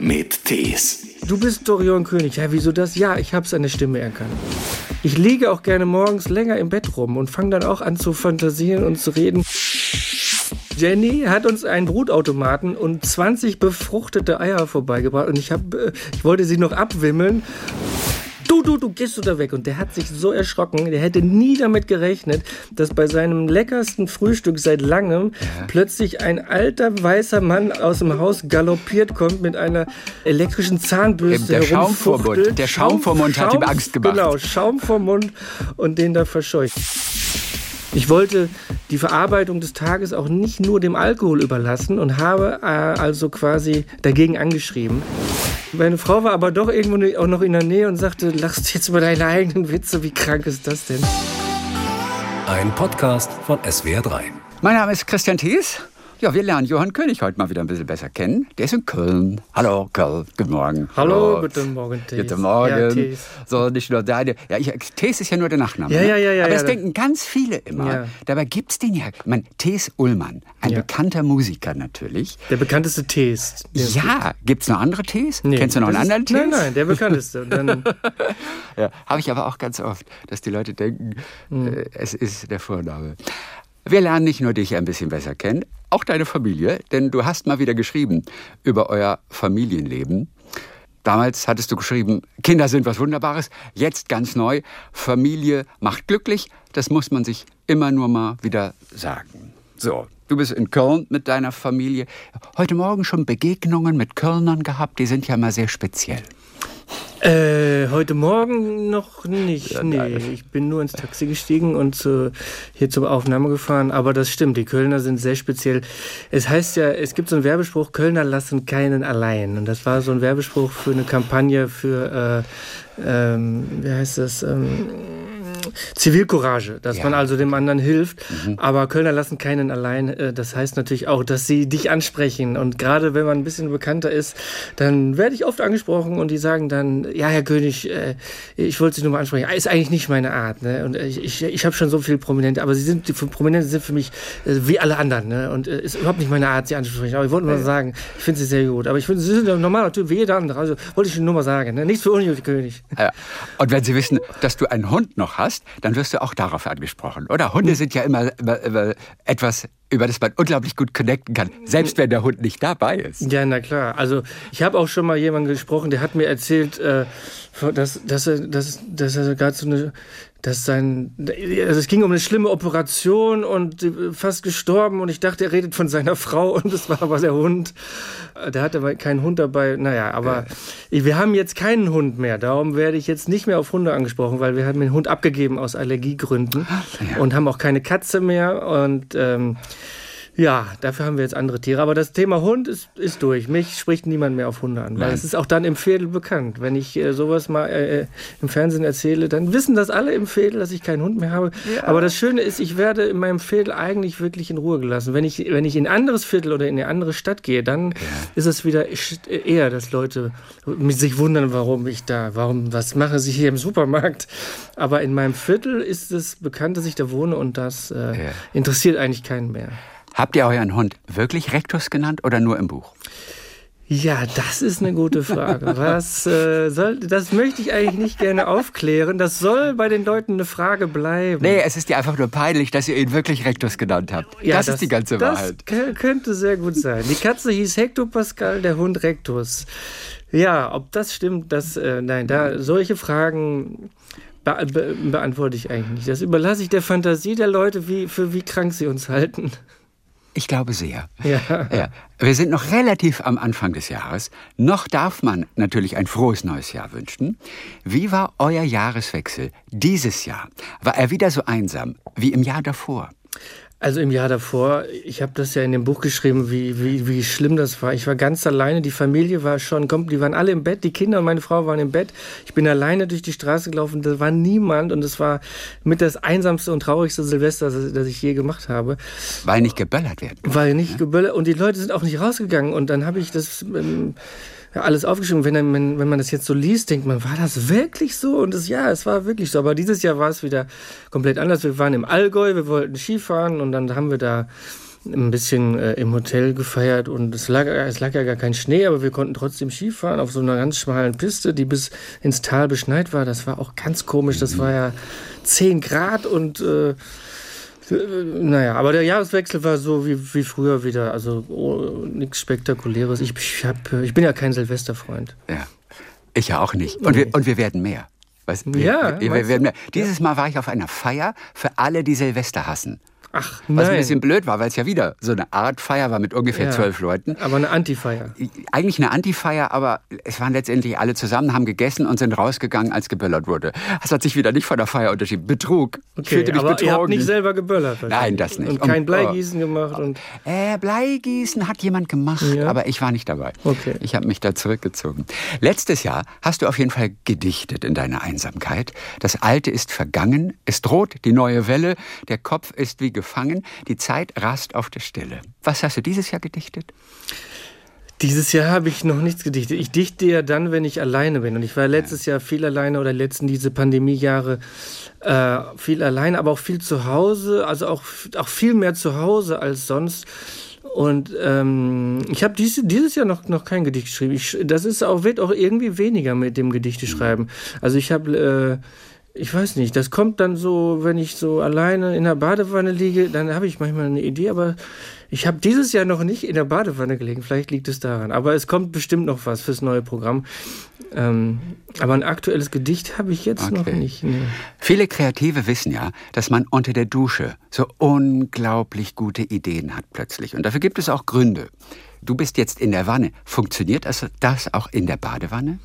mit Tees. Du bist Dorian König. Ja, wieso das? Ja, ich habe seine Stimme erkannt. Ich liege auch gerne morgens länger im Bett rum und fange dann auch an zu fantasieren und zu reden. Jenny hat uns einen Brutautomaten und 20 befruchtete Eier vorbeigebracht und ich, hab, äh, ich wollte sie noch abwimmeln. Du, du, du, gehst du da weg. Und der hat sich so erschrocken, der hätte nie damit gerechnet, dass bei seinem leckersten Frühstück seit langem ja. plötzlich ein alter weißer Mann aus dem Haus galoppiert kommt mit einer elektrischen Zahnbürste Der Schaum vor Mund, der Schaum vor Mund hat ihm Angst gemacht. Genau, Schaum vor Mund und den da verscheucht. Ich wollte die Verarbeitung des Tages auch nicht nur dem Alkohol überlassen und habe äh, also quasi dagegen angeschrieben. Meine Frau war aber doch irgendwo auch noch in der Nähe und sagte, lachst jetzt über deine eigenen Witze, wie krank ist das denn? Ein Podcast von SWR3. Mein Name ist Christian Thies. Ja, wir lernen Johann König heute mal wieder ein bisschen besser kennen. Der ist in Köln. Hallo, Köln. Guten Morgen. Hallo, Hallo. guten Morgen, Tees. Guten Morgen. Ja, so, nicht nur deine. Ja, ich, Tees ist ja nur der Nachname. Ja, ja, ja. ja Aber das ja, denken ganz viele immer. Ja. Dabei gibt es den ja. Ich meine, Tees Ullmann, ein bekannter Musiker natürlich. Der bekannteste Tees. Ja, gibt es noch andere Tees? Nee, Kennst du noch einen anderen Tees? Nein, nein, der bekannteste. ja, habe ich aber auch ganz oft, dass die Leute denken, hm. äh, es ist der Vorname. Wir lernen nicht nur dich ein bisschen besser kennen, auch deine Familie, denn du hast mal wieder geschrieben über euer Familienleben. Damals hattest du geschrieben, Kinder sind was Wunderbares. Jetzt ganz neu, Familie macht glücklich. Das muss man sich immer nur mal wieder sagen. So, du bist in Köln mit deiner Familie. Heute Morgen schon Begegnungen mit Kölnern gehabt, die sind ja immer sehr speziell. Äh, heute Morgen noch nicht. Ja, nee, ich bin nur ins Taxi gestiegen und zu, hier zur Aufnahme gefahren. Aber das stimmt, die Kölner sind sehr speziell. Es heißt ja, es gibt so einen Werbespruch, Kölner lassen keinen allein. Und das war so ein Werbespruch für eine Kampagne für, äh, ähm, wie heißt das, ähm, Zivilcourage, dass ja. man also dem anderen hilft. Mhm. Aber Kölner lassen keinen allein. Äh, das heißt natürlich auch, dass sie dich ansprechen. Und gerade wenn man ein bisschen bekannter ist, dann werde ich oft angesprochen und die sagen dann, ja, Herr König, äh, ich wollte Sie nur mal ansprechen. Ist eigentlich nicht meine Art. Ne? Und ich, ich, ich habe schon so viele Prominente, aber sie sind, die Prominente sind für mich äh, wie alle anderen. Ne? Und ist überhaupt nicht meine Art, sie anzusprechen. Aber ich wollte nur ja. sagen, ich finde sie sehr gut. Aber ich finde, sie sind ein normaler Typ wie jeder andere. Also wollte ich nur mal sagen. Ne? Nichts für ungut, König. Ja. Und wenn Sie wissen, dass du einen Hund noch hast, dann wirst du auch darauf angesprochen, oder? Hunde sind ja immer, immer, immer etwas, über das man unglaublich gut connecten kann, selbst wenn der Hund nicht dabei ist. Ja, na klar. Also ich habe auch schon mal jemanden gesprochen, der hat mir erzählt, äh, dass, dass er, dass, dass er gerade so eine dass sein, also es ging um eine schlimme Operation und fast gestorben und ich dachte, er redet von seiner Frau und es war aber der Hund. Der hatte aber keinen Hund dabei. Naja, aber ja. wir haben jetzt keinen Hund mehr. Darum werde ich jetzt nicht mehr auf Hunde angesprochen, weil wir haben den Hund abgegeben aus Allergiegründen ja. und haben auch keine Katze mehr und ähm, ja, dafür haben wir jetzt andere Tiere. Aber das Thema Hund ist, ist durch. Mich spricht niemand mehr auf Hunde an. Weil es ist auch dann im Fädel bekannt. Wenn ich äh, sowas mal äh, äh, im Fernsehen erzähle, dann wissen das alle im Fädel, dass ich keinen Hund mehr habe. Ja. Aber das Schöne ist, ich werde in meinem Fädel eigentlich wirklich in Ruhe gelassen. Wenn ich, wenn ich in ein anderes Viertel oder in eine andere Stadt gehe, dann ja. ist es wieder eher, dass Leute sich wundern, warum ich da, warum, was mache sie hier im Supermarkt. Aber in meinem Viertel ist es bekannt, dass ich da wohne und das äh, ja. interessiert eigentlich keinen mehr. Habt ihr euren Hund wirklich Rektus genannt oder nur im Buch? Ja, das ist eine gute Frage. Was äh, soll, das möchte ich eigentlich nicht gerne aufklären. Das soll bei den Leuten eine Frage bleiben. Nee, es ist ja einfach nur peinlich, dass ihr ihn wirklich Rectus genannt habt. Ja, das, das ist die ganze das Wahrheit. Das könnte sehr gut sein. Die Katze hieß Hector Pascal, der Hund Rectus. Ja, ob das stimmt, das, äh, nein, da solche Fragen be be beantworte ich eigentlich nicht. Das überlasse ich der Fantasie der Leute, wie, für wie krank sie uns halten. Ich glaube sehr. Ja. ja. Wir sind noch relativ am Anfang des Jahres. Noch darf man natürlich ein frohes neues Jahr wünschen. Wie war euer Jahreswechsel dieses Jahr? War er wieder so einsam wie im Jahr davor? Also im Jahr davor, ich habe das ja in dem Buch geschrieben, wie, wie, wie schlimm das war. Ich war ganz alleine, die Familie war schon, die waren alle im Bett, die Kinder und meine Frau waren im Bett. Ich bin alleine durch die Straße gelaufen, da war niemand und es war mit das einsamste und traurigste Silvester, das, das ich je gemacht habe. Weil nicht geböllert wird. Weil nicht ne? geböllert und die Leute sind auch nicht rausgegangen und dann habe ich das... Ähm, alles aufgeschrieben. Wenn, wenn, wenn man das jetzt so liest, denkt man, war das wirklich so? Und das, ja, es war wirklich so. Aber dieses Jahr war es wieder komplett anders. Wir waren im Allgäu, wir wollten Skifahren und dann haben wir da ein bisschen äh, im Hotel gefeiert und es lag, es lag ja gar kein Schnee, aber wir konnten trotzdem Skifahren auf so einer ganz schmalen Piste, die bis ins Tal beschneit war. Das war auch ganz komisch. Das war ja 10 Grad und äh, naja, aber der Jahreswechsel war so wie, wie früher wieder. Also oh, nichts Spektakuläres. Ich, ich, hab, ich bin ja kein Silvesterfreund. Ja, ich ja auch nicht. Und, wir, und wir werden mehr. Was, wir, Ja, wir, wir werden mehr. Dieses Mal war ich auf einer Feier für alle, die Silvester hassen. Ach, Was ein nein. bisschen blöd war, weil es ja wieder so eine Art Feier war mit ungefähr Ja. zwölf Leuten. Aber eine Antifeier. Eigentlich eine Antifeier, aber es waren letztendlich alle zusammen, haben gegessen und sind rausgegangen, als geböllert wurde. Das hat sich wieder nicht von der Feier unterschieden. Betrug. Okay, fühlte mich aber betrogen. ihr habt nicht selber geböllert. Nein, das nicht. Und Um- kein Bleigießen gemacht. Und Äh, Bleigießen hat jemand gemacht, Ja. aber ich war nicht dabei. Okay. Ich habe mich da zurückgezogen. Letztes Jahr hast du auf jeden Fall gedichtet in deiner Einsamkeit. Das Alte ist vergangen, es droht die neue Welle, der Kopf ist wie gefangen, die Zeit rast auf der Stelle. Was hast du dieses Jahr gedichtet? Dieses Jahr habe ich noch nichts gedichtet. Ich dichte ja dann, wenn ich alleine bin. Und ich war letztes Jahr viel alleine oder letzten diese Pandemiejahre äh, viel alleine, aber auch viel zu Hause. Also auch, auch viel mehr zu Hause als sonst. Und ähm, ich habe dies, dieses Jahr noch, noch kein Gedicht geschrieben. Ich, das ist auch, wird auch irgendwie weniger mit dem Gedichte schreiben. Also ich habe... Äh, ich weiß nicht, das kommt dann so, wenn ich so alleine in der Badewanne liege, dann habe ich manchmal eine Idee, aber ich habe dieses Jahr noch nicht in der Badewanne gelegen. Vielleicht liegt es daran. Aber es kommt bestimmt noch was fürs neue Programm. Ähm, aber ein aktuelles Gedicht habe ich jetzt noch Okay. nicht. Nee. Viele Kreative wissen ja, dass man unter der Dusche so unglaublich gute Ideen hat plötzlich. Und dafür gibt es auch Gründe. Du bist jetzt in der Wanne. Funktioniert das, das auch in der Badewanne?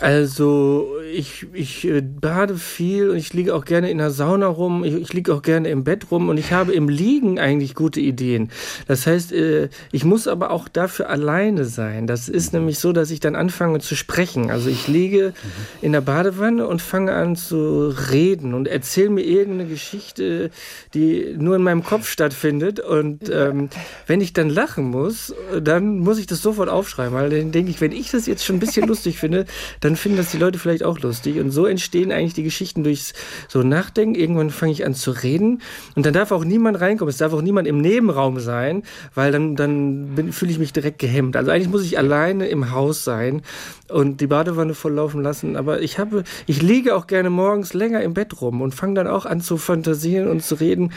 Also ich, ich äh, bade viel und ich liege auch gerne in der Sauna rum, ich, ich liege auch gerne im Bett rum und ich habe im Liegen eigentlich gute Ideen. Das heißt, äh, ich muss aber auch dafür alleine sein. Das ist nämlich so, dass ich dann anfange zu sprechen. Also ich liege in der Badewanne und fange an zu reden und erzähle mir irgendeine Geschichte, die nur in meinem Kopf stattfindet. Und ähm, wenn ich dann lachen muss, dann muss ich das sofort aufschreiben, weil dann denke ich, wenn ich das jetzt schon ein bisschen lustig finde, dann finden das die Leute vielleicht auch lustig. Und so entstehen eigentlich die Geschichten durchs so Nachdenken. Irgendwann fange ich an zu reden und dann darf auch niemand reinkommen. Es darf auch niemand im Nebenraum sein, weil dann, dann fühle ich mich direkt gehemmt. Also eigentlich muss ich alleine im Haus sein und die Badewanne volllaufen lassen. Aber ich habe, ich liege auch gerne morgens länger im Bett rum und fange dann auch an zu fantasieren und zu reden.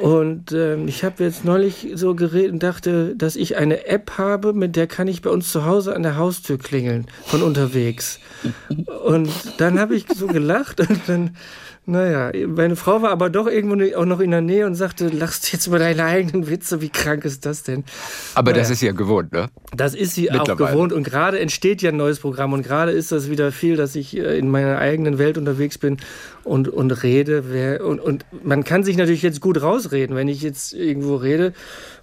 Und ähm, ich habe jetzt neulich so geredet und dachte, dass ich eine App habe, mit der kann ich bei uns zu Hause an der Haustür klingeln von unterwegs. Und dann habe ich so gelacht und dann, naja, meine Frau war aber doch irgendwo ne- auch noch in der Nähe und sagte, lachst jetzt über deine eigenen Witze, wie krank ist das denn? Aber das Naja. ist ja gewohnt, ne? Das ist sie auch gewohnt und gerade entsteht ja ein neues Programm und gerade ist das wieder viel, dass ich äh, in meiner eigenen Welt unterwegs bin und, und rede. Und, und man kann sich natürlich jetzt gut rausreden, wenn ich jetzt irgendwo rede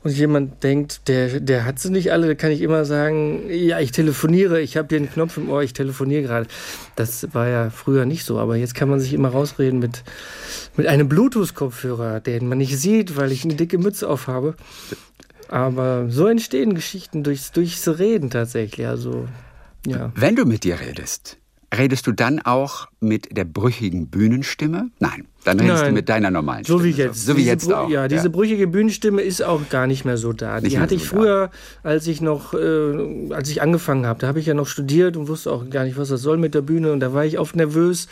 und jemand denkt, der, der hat sie nicht alle, dann kann ich immer sagen, ja, ich telefoniere, ich habe hier einen Knopf im Ohr, ich telefoniere gerade. Das war ja früher nicht so, aber jetzt kann man sich immer rausreden mit, mit einem Bluetooth-Kopfhörer, den man nicht sieht, weil ich eine dicke Mütze aufhabe. Aber so entstehen Geschichten durchs, durchs Reden tatsächlich. Also, ja. Wenn du mit dir redest, redest du dann auch mit der brüchigen Bühnenstimme? Nein, dann redest du Nein. mit deiner normalen So Stimme. wie jetzt. So wie Diese jetzt Brü- auch. Ja, diese brüchige Bühnenstimme ist auch gar nicht mehr so da. Nicht Die mehr hatte so ich da. früher, als ich noch, äh, als ich angefangen habe. Da habe ich ja noch studiert und wusste auch gar nicht, was das soll mit der Bühne. Und da war ich oft nervös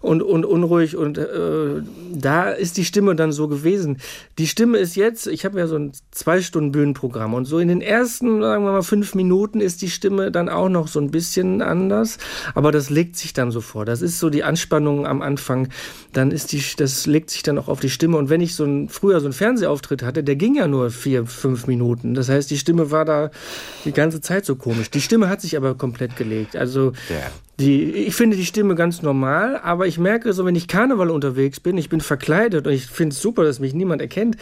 und, und unruhig. Und äh, da ist die Stimme dann so gewesen. Die Stimme ist jetzt, ich habe ja so ein zwei Stunden Bühnenprogramm. Und so in den ersten, sagen wir mal, fünf Minuten ist die Stimme dann auch noch so ein bisschen anders. Aber das legt sich dann so vor. Das ist so die Anspannung am Anfang. Dann ist die, das legt sich dann auch auf die Stimme. Und wenn ich so ein, früher so einen Fernsehauftritt hatte, der ging ja nur vier, fünf Minuten. Das heißt, die Stimme war da die ganze Zeit so komisch. Die Stimme hat sich aber komplett gelegt. Also, die, ich finde die Stimme ganz normal, aber ich merke so, wenn ich Karneval unterwegs bin, ich bin verkleidet und ich finde es super, dass mich niemand erkennt,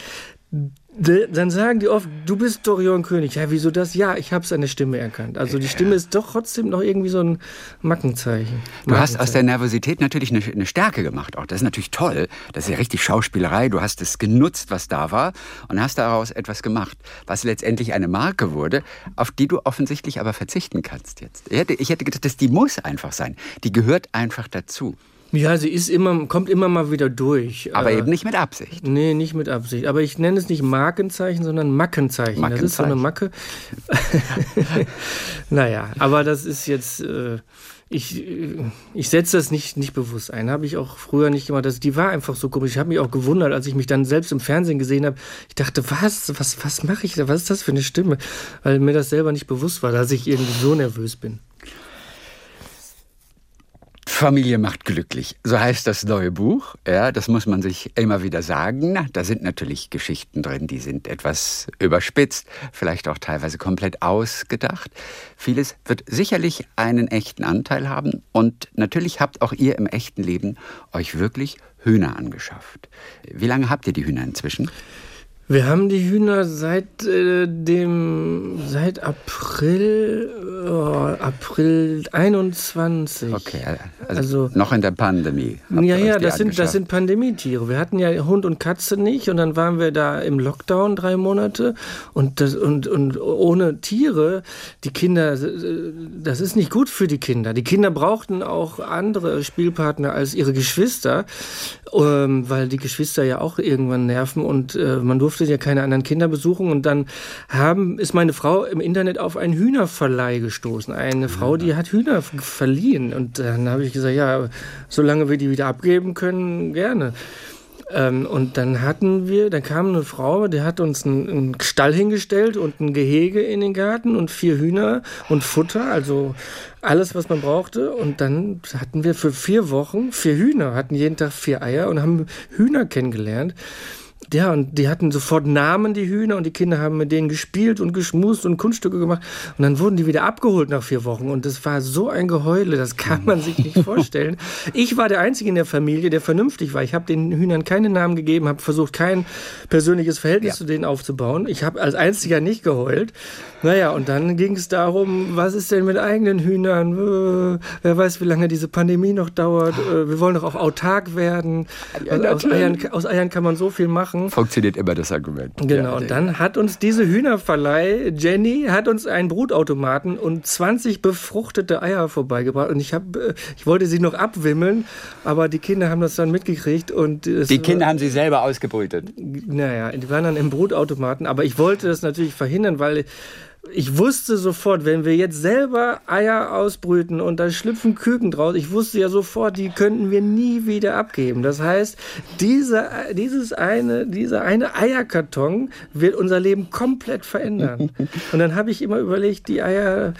dann sagen die oft, du bist Dorian König. Ja, wieso das? Ja, ich habe der Stimme erkannt. Also die Stimme ist doch trotzdem noch irgendwie so ein Mackenzeichen. Du hast aus der Nervosität natürlich eine, eine Stärke gemacht. Auch das ist natürlich toll. Das ist ja richtig Schauspielerei. Du hast es genutzt, was da war, und hast daraus etwas gemacht, was letztendlich eine Marke wurde, auf die du offensichtlich aber verzichten kannst jetzt. Ich hätte, ich hätte gedacht, dass die muss einfach sein. Die gehört einfach dazu. Ja, sie ist immer, kommt immer mal wieder durch. Aber Äh, eben nicht mit Absicht. Nee, nicht mit Absicht. Aber ich nenne es nicht Markenzeichen, sondern Mackenzeichen. Das ist so eine Macke. naja, aber das ist jetzt. Äh, ich, äh, ich setze das nicht, nicht bewusst ein. Habe ich auch früher nicht gemacht. Das, die war einfach so komisch. Ich habe mich auch gewundert, als ich mich dann selbst im Fernsehen gesehen habe. Ich dachte, was, was, was mache ich da? Was ist das für eine Stimme? Weil mir das selber nicht bewusst war, dass ich irgendwie so nervös bin. Familie macht glücklich. So heißt das neue Buch. Ja, das muss man sich immer wieder sagen. Da sind natürlich Geschichten drin, die sind etwas überspitzt, vielleicht auch teilweise komplett ausgedacht. Vieles wird sicherlich einen echten Anteil haben. Und natürlich habt auch ihr im echten Leben euch wirklich Hühner angeschafft. Wie lange habt ihr die Hühner inzwischen? Wir haben die Hühner seit äh, dem seit April oh, April 21. Okay, also, Also- noch in der Pandemie. Ja, ja, das sind, das sind Pandemietiere. Wir hatten ja Hund und Katze nicht und dann waren wir da im Lockdown drei Monate und, das, und, und ohne Tiere, die Kinder, äh, das ist nicht gut für die Kinder. Die Kinder brauchten auch andere Spielpartner als ihre Geschwister, ähm, weil die Geschwister ja auch irgendwann nerven und äh, man durfte ja keine anderen Kinder besuchen und dann haben, ist meine Frau im Internet auf einen Hühnerverleih gestoßen. Eine Frau, die hat Hühner verliehen und dann habe ich gesagt, ja, solange wir die wieder abgeben können, gerne. Ähm, und dann hatten wir, da kam eine Frau, die hat uns einen, einen Stall hingestellt und ein Gehege in den Garten und vier Hühner und Futter, also alles, was man brauchte. Und dann hatten wir für vier Wochen vier Hühner, hatten jeden Tag vier Eier und haben Hühner kennengelernt. Ja, und die hatten sofort Namen, die Hühner, und die Kinder haben mit denen gespielt und geschmust und Kunststücke gemacht. Und dann wurden die wieder abgeholt nach vier Wochen. Und das war so ein Geheule, das kann man sich nicht vorstellen. Ich war der Einzige in der Familie, der vernünftig war. Ich habe den Hühnern keine Namen gegeben, habe versucht, kein persönliches Verhältnis Ja. zu denen aufzubauen. Ich habe als Einziger nicht geheult. Naja, und dann ging es darum, was ist denn mit eigenen Hühnern? Äh, wer weiß, wie lange diese Pandemie noch dauert. Äh, wir wollen doch auch autark werden. Ja, aus. Eiern, aus Eiern kann man so viel machen. Funktioniert immer das Argument. Genau, Ja, und dann hat uns diese Hühnerverleih, Jenny, hat uns einen Brutautomaten und 20 befruchtete Eier vorbeigebracht. Und ich, hab, äh, ich wollte sie noch abwimmeln, aber die Kinder haben das dann mitgekriegt. Und Die Kinder haben sie selber ausgebrütet. naja, die waren dann im Brutautomaten, aber ich wollte das natürlich verhindern, weil ich wusste sofort, wenn wir jetzt selber Eier ausbrüten und da schlüpfen Küken draus, ich wusste ja sofort, die könnten wir nie wieder abgeben. Das heißt, diese, dieses eine, dieser eine Eierkarton wird unser Leben komplett verändern. Und dann habe ich immer überlegt, die Eier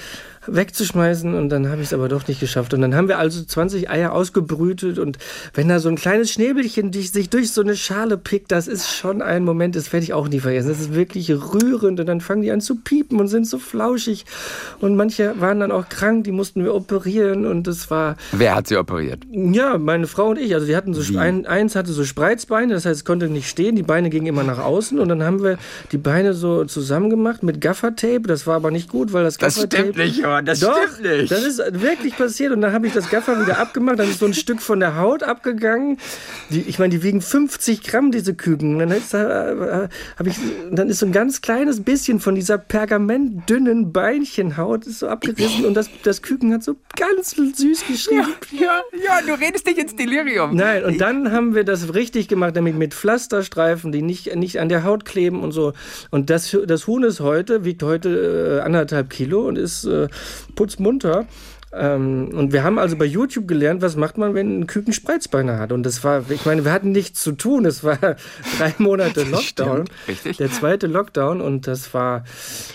wegzuschmeißen und dann habe ich es aber doch nicht geschafft. Und dann haben wir also 20 Eier ausgebrütet und wenn da so ein kleines Schnäbelchen die sich durch so eine Schale pickt, das ist schon ein Moment, das werde ich auch nie vergessen. Das ist wirklich rührend und dann fangen die an zu piepen und sind so flauschig und manche waren dann auch krank, die mussten wir operieren und das war, Wer hat sie operiert? ja, meine Frau und ich, also die hatten so, ein, eins hatte so Spreizbeine, das heißt, es konnte nicht stehen, die Beine gingen immer nach außen und dann haben wir die Beine so zusammen gemacht mit Gaffertape, das war aber nicht gut, weil das Das Gaffertape... stimmt nicht, Johann, das Doch, stimmt nicht. das ist wirklich passiert und dann habe ich das Gaffer wieder abgemacht, dann ist so ein Stück von der Haut abgegangen. Die, ich meine, die wiegen 50 Gramm, diese Küken. Dann, ist, äh, ich, dann ist so ein ganz kleines bisschen von dieser pergamentdünnen Beinchenhaut ist so abgerissen und das, das Küken hat so ganz süß geschrien. Ja, ja, du redest dich ins Delirium. Nein, und dann haben wir das richtig gemacht, damit mit Pflasterstreifen, die nicht, nicht an der Haut kleben und so. Und das, das Huhn ist heute, wiegt heute äh, anderthalb Kilo und ist äh, putzmunter. Ähm, und wir haben also bei YouTube gelernt, was macht man, wenn ein Küken Spreizbeine hat. Und das war, ich meine, wir hatten nichts zu tun. Es war drei Monate Lockdown. Stimmt, richtig. Der zweite Lockdown. Und das war,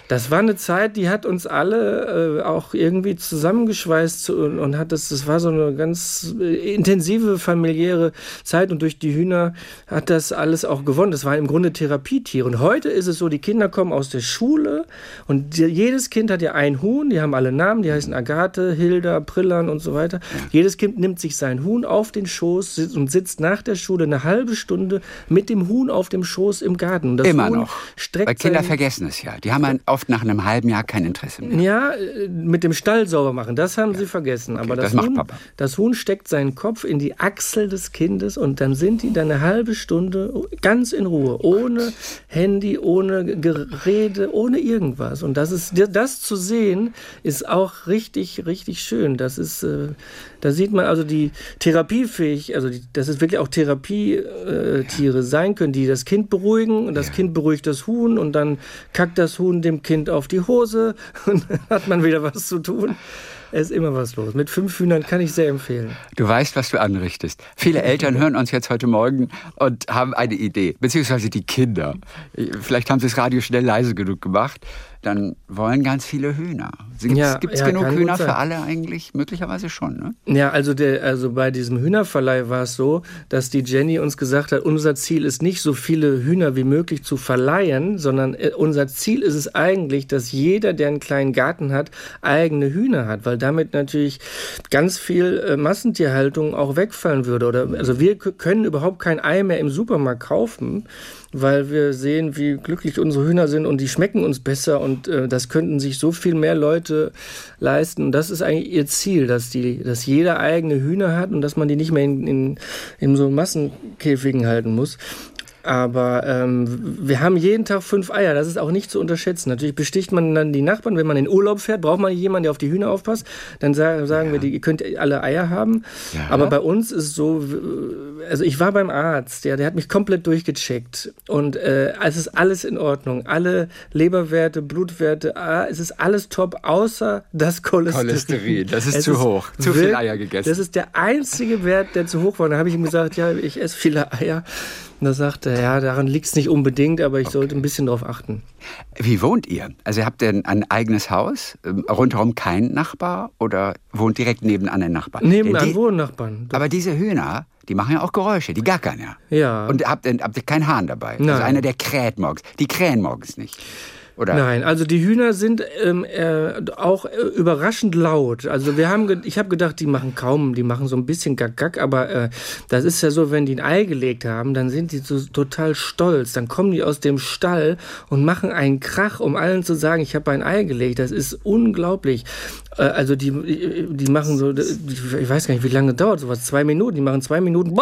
das war eine Zeit, die hat uns alle äh, auch irgendwie zusammengeschweißt zu- und, und hat das, das war so eine ganz äh, intensive familiäre Zeit. Und durch die Hühner hat das alles auch gewonnen. Das waren im Grunde Therapietiere. Und heute ist es so, die Kinder kommen aus der Schule und die, jedes Kind hat ja ein Huhn. Die haben alle Namen. Die heißen Agathe, Hilda, Prillan und so weiter. Jedes Kind nimmt sich sein Huhn auf den Schoß und sitzt nach der Schule eine halbe Stunde mit dem Huhn auf dem Schoß im Garten. Das Immer Huhn noch. Streckt Weil Kinder vergessen es ja. Die haben oft nach einem halben Jahr kein Interesse mehr. ja, äh, mit dem Stall sauber machen, das haben sie vergessen. Aber das, das macht Huhn, Papa. das Huhn steckt seinen Kopf in die Achsel des Kindes und dann sind die dann eine halbe Stunde ganz in Ruhe, ohne Handy, ohne Gerede, ohne irgendwas. Und das ist das zu sehen, ist auch richtig, richtig richtig schön. Das ist, äh, da sieht man also die therapiefähig, also die, dass es wirklich auch Therapietiere sein können, die das Kind beruhigen und das ja. Kind beruhigt das Huhn und dann kackt das Huhn dem Kind auf die Hose und dann hat man wieder was zu tun. Es ist immer was los. Mit fünf Hühnern kann ich sehr empfehlen. Du weißt, was du anrichtest. Viele Eltern hören uns jetzt heute Morgen und haben eine Idee, beziehungsweise die Kinder. Vielleicht haben sie das Radio schnell leise genug gemacht dann wollen ganz viele Hühner. Gibt es ja, ja, genug Hühner für alle eigentlich? Möglicherweise schon, ne? Ja, also, der, also bei diesem Hühnerverleih war es so, dass die Jenny uns gesagt hat, unser Ziel ist nicht so viele Hühner wie möglich zu verleihen, sondern äh, unser Ziel ist es eigentlich, dass jeder, der einen kleinen Garten hat, eigene Hühner hat, weil damit natürlich ganz viel äh, Massentierhaltung auch wegfallen würde. Oder, also wir können überhaupt kein Ei mehr im Supermarkt kaufen weil wir sehen, wie glücklich unsere Hühner sind und die schmecken uns besser und äh, das könnten sich so viel mehr Leute leisten. Und das ist eigentlich ihr Ziel, dass, die, dass jeder eigene Hühner hat und dass man die nicht mehr in, in, in so Massenkäfigen halten muss. Aber ähm, wir haben jeden Tag fünf Eier, das ist auch nicht zu unterschätzen. Natürlich besticht man dann die Nachbarn, wenn man in Urlaub fährt, braucht man jemanden, der auf die Hühner aufpasst. Dann sagen, ja. wir, die, ihr könnt alle Eier haben. Ja. Aber bei uns ist so, also ich war beim Arzt, ja, der hat mich komplett durchgecheckt. Und äh, es ist alles in Ordnung. Alle Leberwerte, Blutwerte, ah, es ist alles top, außer das Cholesterin. Cholesterin, das ist es zu ist hoch. Zu viel Eier gegessen. Das ist der einzige Wert, der zu hoch war. Da habe ich ihm gesagt, ja, ich esse viele Eier. Und da sagte er, ja, daran liegt es nicht unbedingt, aber ich okay. sollte ein bisschen darauf achten. Wie wohnt ihr? Also habt ihr ein eigenes Haus, ähm, rundherum kein Nachbar oder wohnt direkt nebenan ein Nachbar? Nebenan wohnen Nachbarn. Aber diese Hühner, die machen ja auch Geräusche, die gackern ja. Ja. Und habt ihr, habt ihr keinen Hahn dabei? Also Nein. Also einer, der kräht morgens. Die krähen morgens nicht. Oder? Nein, also die Hühner sind ähm, äh, auch äh, überraschend laut. Also wir haben, ich habe gedacht, die machen kaum, die machen so ein bisschen Gack-Gack, aber äh, das ist ja so, wenn die ein Ei gelegt haben, dann sind die so total stolz. Dann kommen die aus dem Stall und machen einen Krach, um allen zu sagen, ich habe ein Ei gelegt. Das ist unglaublich. Äh, also die, die machen so, ich weiß gar nicht, wie lange dauert sowas, zwei Minuten. Die machen zwei Minuten.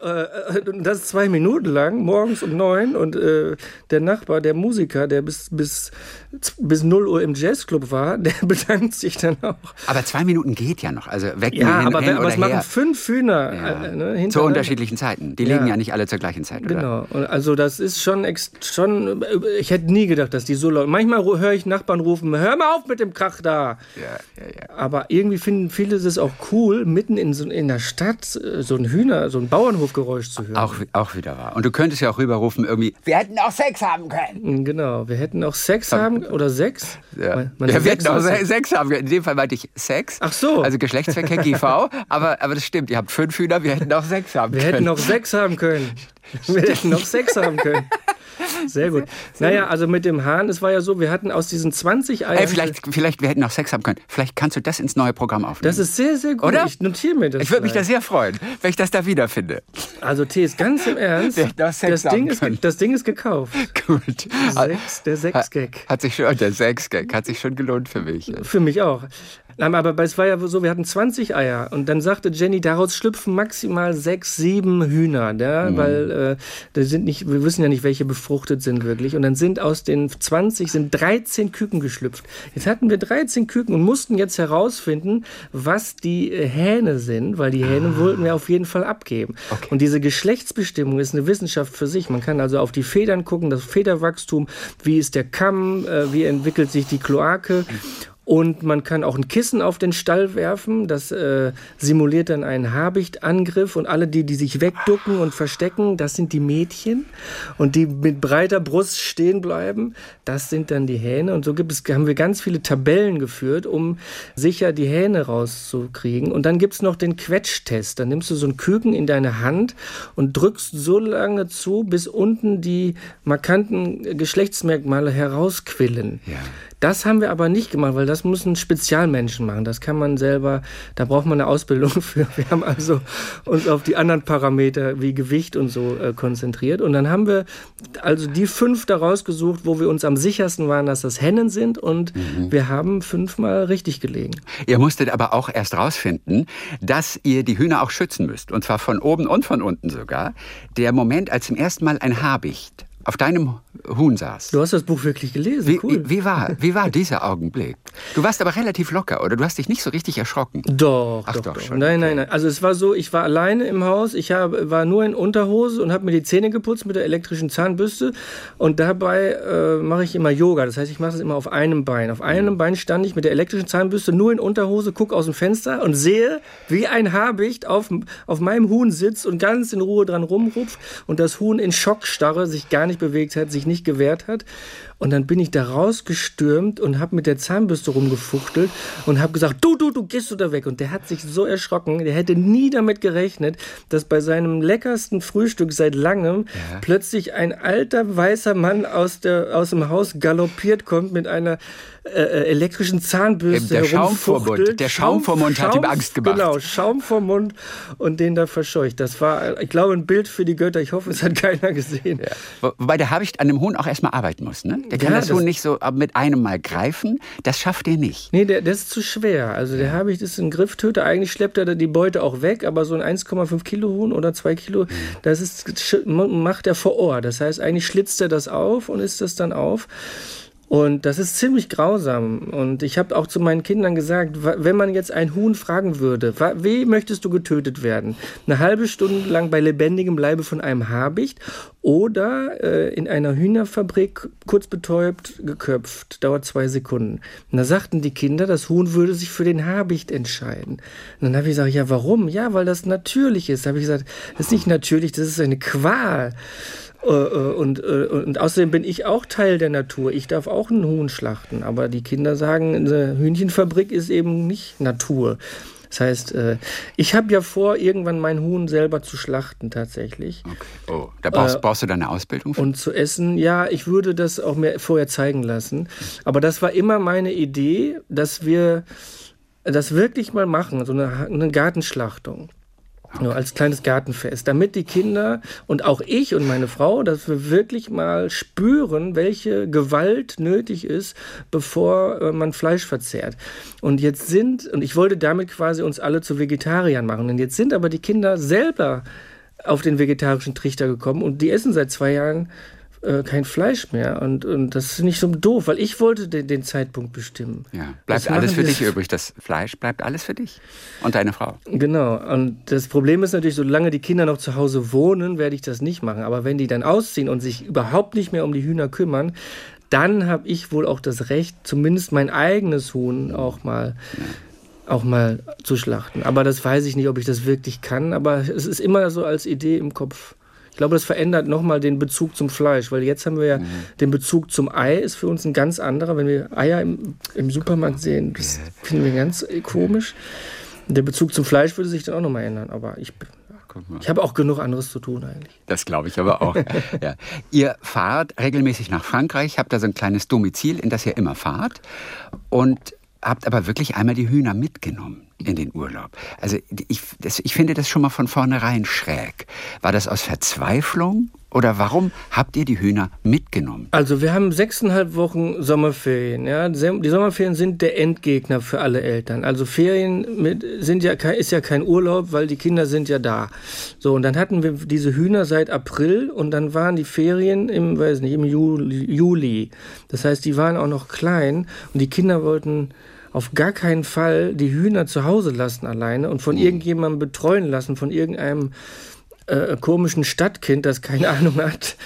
Äh, das ist zwei Minuten lang, morgens um neun. Und äh, der Nachbar, der Musiker, der bis, bis, bis 0 Uhr im Jazzclub war, der bedankt sich dann auch. Aber zwei Minuten geht ja noch. Also weg Ja, hin, aber, hin aber es machen fünf Hühner. Ja. Äh, ne, Zu unterschiedlichen Zeiten. Die legen ja, ja nicht alle zur gleichen Zeit, oder? Genau. Also das ist schon, schon ich hätte nie gedacht, dass die so laut... Manchmal höre ich Nachbarn rufen, hör mal auf mit dem Krach da. Ja, ja, ja. Aber irgendwie finden viele es auch cool, mitten in, so, in der Stadt äh, so ein Hühner, so ein Bauernhof Geräusch zu hören. Auch, auch wieder wahr. Und du könntest ja auch rüberrufen irgendwie, wir hätten auch Sex haben können. Mm, genau, wir hätten auch Sex haben oder Sex. Ja, man, man ja wir hätten auch Sex haben können. In dem Fall meinte ich Sex. Ach so. Also Geschlechtsverkehr GV. aber, aber das stimmt, ihr habt fünf Hühner, wir hätten auch Sex haben wir können. Wir hätten auch Sex haben können. Wir hätten noch Sex haben können. Sehr gut. Naja, also mit dem Hahn, es war ja so, wir hatten aus diesen 20 Eiern. Ey, vielleicht, vielleicht, wir hätten noch Sex haben können. Vielleicht kannst du das ins neue Programm aufnehmen. Das ist sehr, sehr gut. Oder? Ich notiere mir das. Ich würde mich da sehr freuen, wenn ich das da wiederfinde. Also, T ist ganz im Ernst. das, Ding ist, das Ding ist gekauft. Gut. Sechs, der Sechs-Gag. Hat, hat sich schon, der Sechs-Gag hat sich schon gelohnt für mich. Für mich auch. Nein, aber es war ja so, wir hatten 20 Eier und dann sagte Jenny, daraus schlüpfen maximal sechs, sieben Hühner, ja, mhm. weil äh, da sind nicht, wir wissen ja nicht, welche befruchtet sind wirklich. Und dann sind aus den 20 sind 13 Küken geschlüpft. Jetzt hatten wir 13 Küken und mussten jetzt herausfinden, was die äh, Hähne sind, weil die Hähne ah. wollten wir auf jeden Fall abgeben. Okay. Und diese Geschlechtsbestimmung ist eine Wissenschaft für sich. Man kann also auf die Federn gucken, das Federwachstum, wie ist der Kamm, äh, wie entwickelt sich die Kloake. Und man kann auch ein Kissen auf den Stall werfen. Das äh, simuliert dann einen Habichtangriff. Und alle, die, die sich wegducken und verstecken, das sind die Mädchen. Und die mit breiter Brust stehen bleiben, das sind dann die Hähne. Und so gibt es, haben wir ganz viele Tabellen geführt, um sicher die Hähne rauszukriegen. Und dann gibt es noch den Quetschtest. Dann nimmst du so einen Küken in deine Hand und drückst so lange zu, bis unten die markanten Geschlechtsmerkmale herausquillen. Ja. Das haben wir aber nicht gemacht, weil das müssen Spezialmenschen machen. Das kann man selber, da braucht man eine Ausbildung für. Wir haben also uns auf die anderen Parameter wie Gewicht und so äh, konzentriert. Und dann haben wir also die fünf daraus gesucht, wo wir uns am sichersten waren, dass das Hennen sind. Und mhm. wir haben fünfmal richtig gelegen. Ihr musstet aber auch erst rausfinden, dass ihr die Hühner auch schützen müsst. Und zwar von oben und von unten sogar. Der Moment, als zum ersten Mal ein Habicht auf deinem Huhn saß. Du hast das Buch wirklich gelesen, wie, cool. Wie, war, wie war dieser Augenblick? Du warst aber relativ locker, oder? Du hast dich nicht so richtig erschrocken. Doch, Ach, doch, doch, doch. schon, Nein, nein, nein. Also es war so, ich war alleine im Haus, ich hab, war nur in Unterhose und habe mir die Zähne geputzt mit der elektrischen Zahnbürste und dabei äh, mache ich immer Yoga. Das heißt, ich mache das immer auf einem Bein. Auf einem Bein stand ich mit der elektrischen Zahnbürste nur in Unterhose, gucke aus dem Fenster und sehe, wie ein Habicht auf, auf meinem Huhn sitzt und ganz in Ruhe dran rumrupft und das Huhn in Schockstarre sich gar nicht bewegt hat, sich nicht gewehrt hat. Und dann bin ich da rausgestürmt und habe mit der Zahnbürste rumgefuchtelt und habe gesagt, du, du, du, gehst du da weg. Und der hat sich so erschrocken, der hätte nie damit gerechnet, dass bei seinem leckersten Frühstück seit langem Ja. plötzlich ein alter weißer Mann aus, der, aus dem Haus galoppiert kommt mit einer äh, äh, elektrischen Zahnbürste Der Schaum vor Mund. Der Schaum vor Mund hat ihm Angst gemacht. Genau, Schaum vom Mund und den da verscheucht. Das war, ich glaube, ein Bild für die Götter. Ich hoffe, es hat keiner gesehen. Wo- Wobei der Habicht an dem Huhn auch erstmal arbeiten muss. Ne? Der kann Ja, das, Huhn nicht so mit einem Mal greifen. Das schafft er nicht. Nee, der, der ist zu schwer. Also der Habicht ist ein Grifftöter. Eigentlich schleppt er die Beute auch weg, aber so ein 1,5 Kilo Huhn oder 2 Kilo, das ist, macht er vor Ort. Das heißt, eigentlich schlitzt er das auf und isst das dann auf. Und das ist ziemlich grausam. Und ich habe auch zu meinen Kindern gesagt, wenn man jetzt ein Huhn fragen würde, wie möchtest du getötet werden? Eine halbe Stunde lang bei lebendigem Leibe von einem Habicht oder äh, in einer Hühnerfabrik kurz betäubt, geköpft, dauert zwei Sekunden. Und da sagten die Kinder, das Huhn würde sich für den Habicht entscheiden. Und dann habe ich gesagt, ja, warum? Ja, weil das natürlich ist. Da habe ich gesagt, das ist nicht natürlich, das ist eine Qual. Äh, äh, Und, äh, und außerdem bin ich auch Teil der Natur. Ich darf auch einen Huhn schlachten. Aber die Kinder sagen, eine Hühnchenfabrik ist eben nicht Natur. Das heißt, ich habe ja vor, irgendwann mein Huhn selber zu schlachten tatsächlich. Okay. Oh, da brauchst, Äh, brauchst du deine Ausbildung für? Und zu essen, ja, ich würde das auch mir vorher zeigen lassen. Aber das war immer meine Idee, dass wir das wirklich mal machen, so eine, eine Gartenschlachtung. Nur als kleines Gartenfest, damit die Kinder und auch ich und meine Frau, dass wir wirklich mal spüren, welche Gewalt nötig ist, bevor äh, man Fleisch verzehrt. Und jetzt sind, und ich wollte damit quasi uns alle zu Vegetariern machen, und jetzt sind aber die Kinder selber auf den vegetarischen Trichter gekommen und die essen seit zwei Jahren äh, kein Fleisch mehr. Und, und das ist nicht so doof, weil ich wollte den, den Zeitpunkt bestimmen. Ja. Bleibt alles für dich übrig. Das Fleisch bleibt alles für dich. Und deine Frau. Genau. Und das Problem ist natürlich, solange die Kinder noch zu Hause wohnen, werde ich das nicht machen. Aber wenn die dann ausziehen und sich überhaupt nicht mehr um die Hühner kümmern, dann habe ich wohl auch das Recht, zumindest mein eigenes Huhn auch mal, auch mal zu schlachten. Aber das weiß ich nicht, ob ich das wirklich kann. Aber es ist immer so als Idee im Kopf. Ich glaube, das verändert nochmal den Bezug zum Fleisch, weil jetzt haben wir ja den Bezug zum Ei, ist für uns ein ganz anderer. Wenn wir Eier im, im Supermarkt sehen, das finden wir ganz äh, komisch. Der Bezug zum Fleisch würde sich dann auch nochmal ändern, aber ich, ich habe auch genug anderes zu tun eigentlich. Das glaube ich aber auch. ja. Ihr fahrt regelmäßig nach Frankreich, habt da so ein kleines Domizil, in das ihr immer fahrt und habt aber wirklich einmal die Hühner mitgenommen in den Urlaub. Also ich, das, ich finde das schon mal von vornherein schräg. War das aus Verzweiflung oder warum habt ihr die Hühner mitgenommen? Also wir haben sechseinhalb Wochen Sommerferien. Ja? Die Sommerferien sind der Endgegner für alle Eltern. Also Ferien mit, sind ja, ist ja kein Urlaub, weil die Kinder sind ja da. So, und dann hatten wir diese Hühner seit April und dann waren die Ferien im, weiß nicht, im. Juli. Das heißt, die waren auch noch klein und die Kinder wollten auf gar keinen Fall die Hühner zu Hause lassen alleine und von irgendjemandem betreuen lassen, von irgendeinem äh, komischen Stadtkind, das keine Ahnung hat.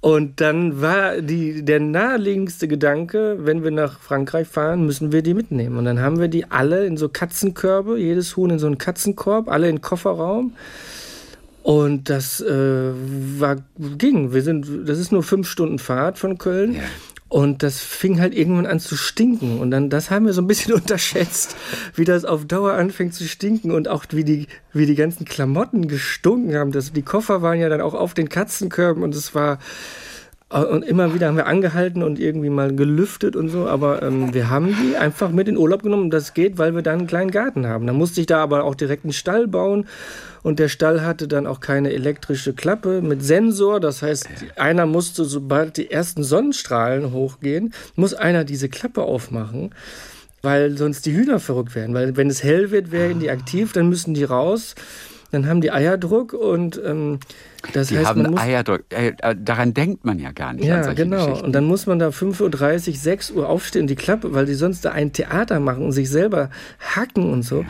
Und dann war die, der naheliegendste Gedanke, wenn wir nach Frankreich fahren, müssen wir die mitnehmen. Und dann haben wir die alle in so Katzenkörbe, jedes Huhn in so einen Katzenkorb, alle in den Kofferraum. Und das äh, war, ging. Wir sind, das ist nur fünf Stunden Fahrt von Köln. Ja. Und das fing halt irgendwann an zu stinken. Und dann, das haben wir so ein bisschen unterschätzt, wie das auf Dauer anfängt zu stinken und auch wie die, wie die ganzen Klamotten gestunken haben. Das, die Koffer waren ja dann auch auf den Katzenkörben und es war, und immer wieder haben wir angehalten und irgendwie mal gelüftet und so, aber ähm, wir haben die einfach mit in Urlaub genommen. Das geht, weil wir da einen kleinen Garten haben. Da musste ich da aber auch direkt einen Stall bauen und der Stall hatte dann auch keine elektrische Klappe mit Sensor. Das heißt, einer musste, sobald die ersten Sonnenstrahlen hochgehen, muss einer diese Klappe aufmachen. Weil sonst die Hühner verrückt werden. Weil wenn es hell wird, werden die aktiv, dann müssen die raus. Dann haben die Eierdruck und ähm, das die heißt, haben man muss, Eierdruck. Äh, äh, daran denkt man ja gar nicht. an ja, genau. Und dann muss man da 5.30 Uhr, 6 Uhr aufstehen, die Klappe, weil die sonst da ein Theater machen und sich selber hacken und so.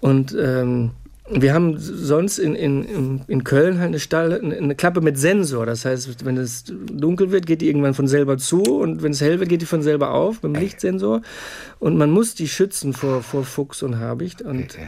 Und ähm, wir haben sonst in, in, in- Köln halt eine, Stall, eine eine Klappe mit Sensor. Das heißt, wenn es dunkel wird, geht die irgendwann von selber zu und wenn es hell wird, geht die von selber auf mit dem Lichtsensor. Und man muss die schützen vor, vor Fuchs und Habicht. Und Ja.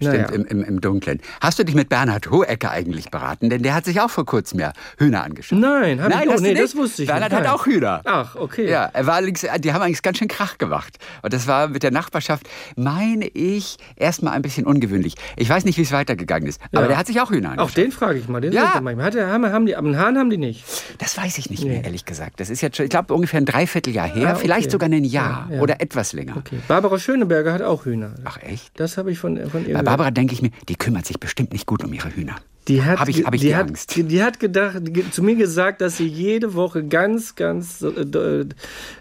Stimmt, Naja. im, im, im Dunklen. Hast du dich mit Bernhard Hohecker eigentlich beraten? Denn der hat sich auch vor kurzem ja Hühner angeschaut. Nein, hab ich auch- nee, nicht? das wusste ich Bernhard nicht, hat auch Hühner. Ach, okay. Ja, er war die haben eigentlich ganz schön Krach gemacht. Und das war mit der Nachbarschaft, meine ich, erstmal ein bisschen ungewöhnlich. Ich weiß nicht, wie es weitergegangen ist. Aber Ja. der hat sich auch Hühner Auch angeschaut. den frage ich mal. Den Ja. manchmal. Hat er, haben, haben die, aber einen Hahn haben die nicht. Das weiß ich nicht mehr, ehrlich gesagt. Das ist jetzt schon, ich glaube, ungefähr ein Dreivierteljahr her. Ah, okay. Vielleicht sogar ein Jahr Ja, ja. oder etwas länger. Okay. Barbara Schöneberger hat auch Hühner. Ach echt? Das habe ich von, von ihr. Barbara denke ich mir, die kümmert sich bestimmt nicht gut um ihre Hühner. Die hat, Habe ich, hab ich die, die hat, Angst. Die, die hat gedacht, zu mir gesagt, dass sie jede Woche ganz, ganz äh,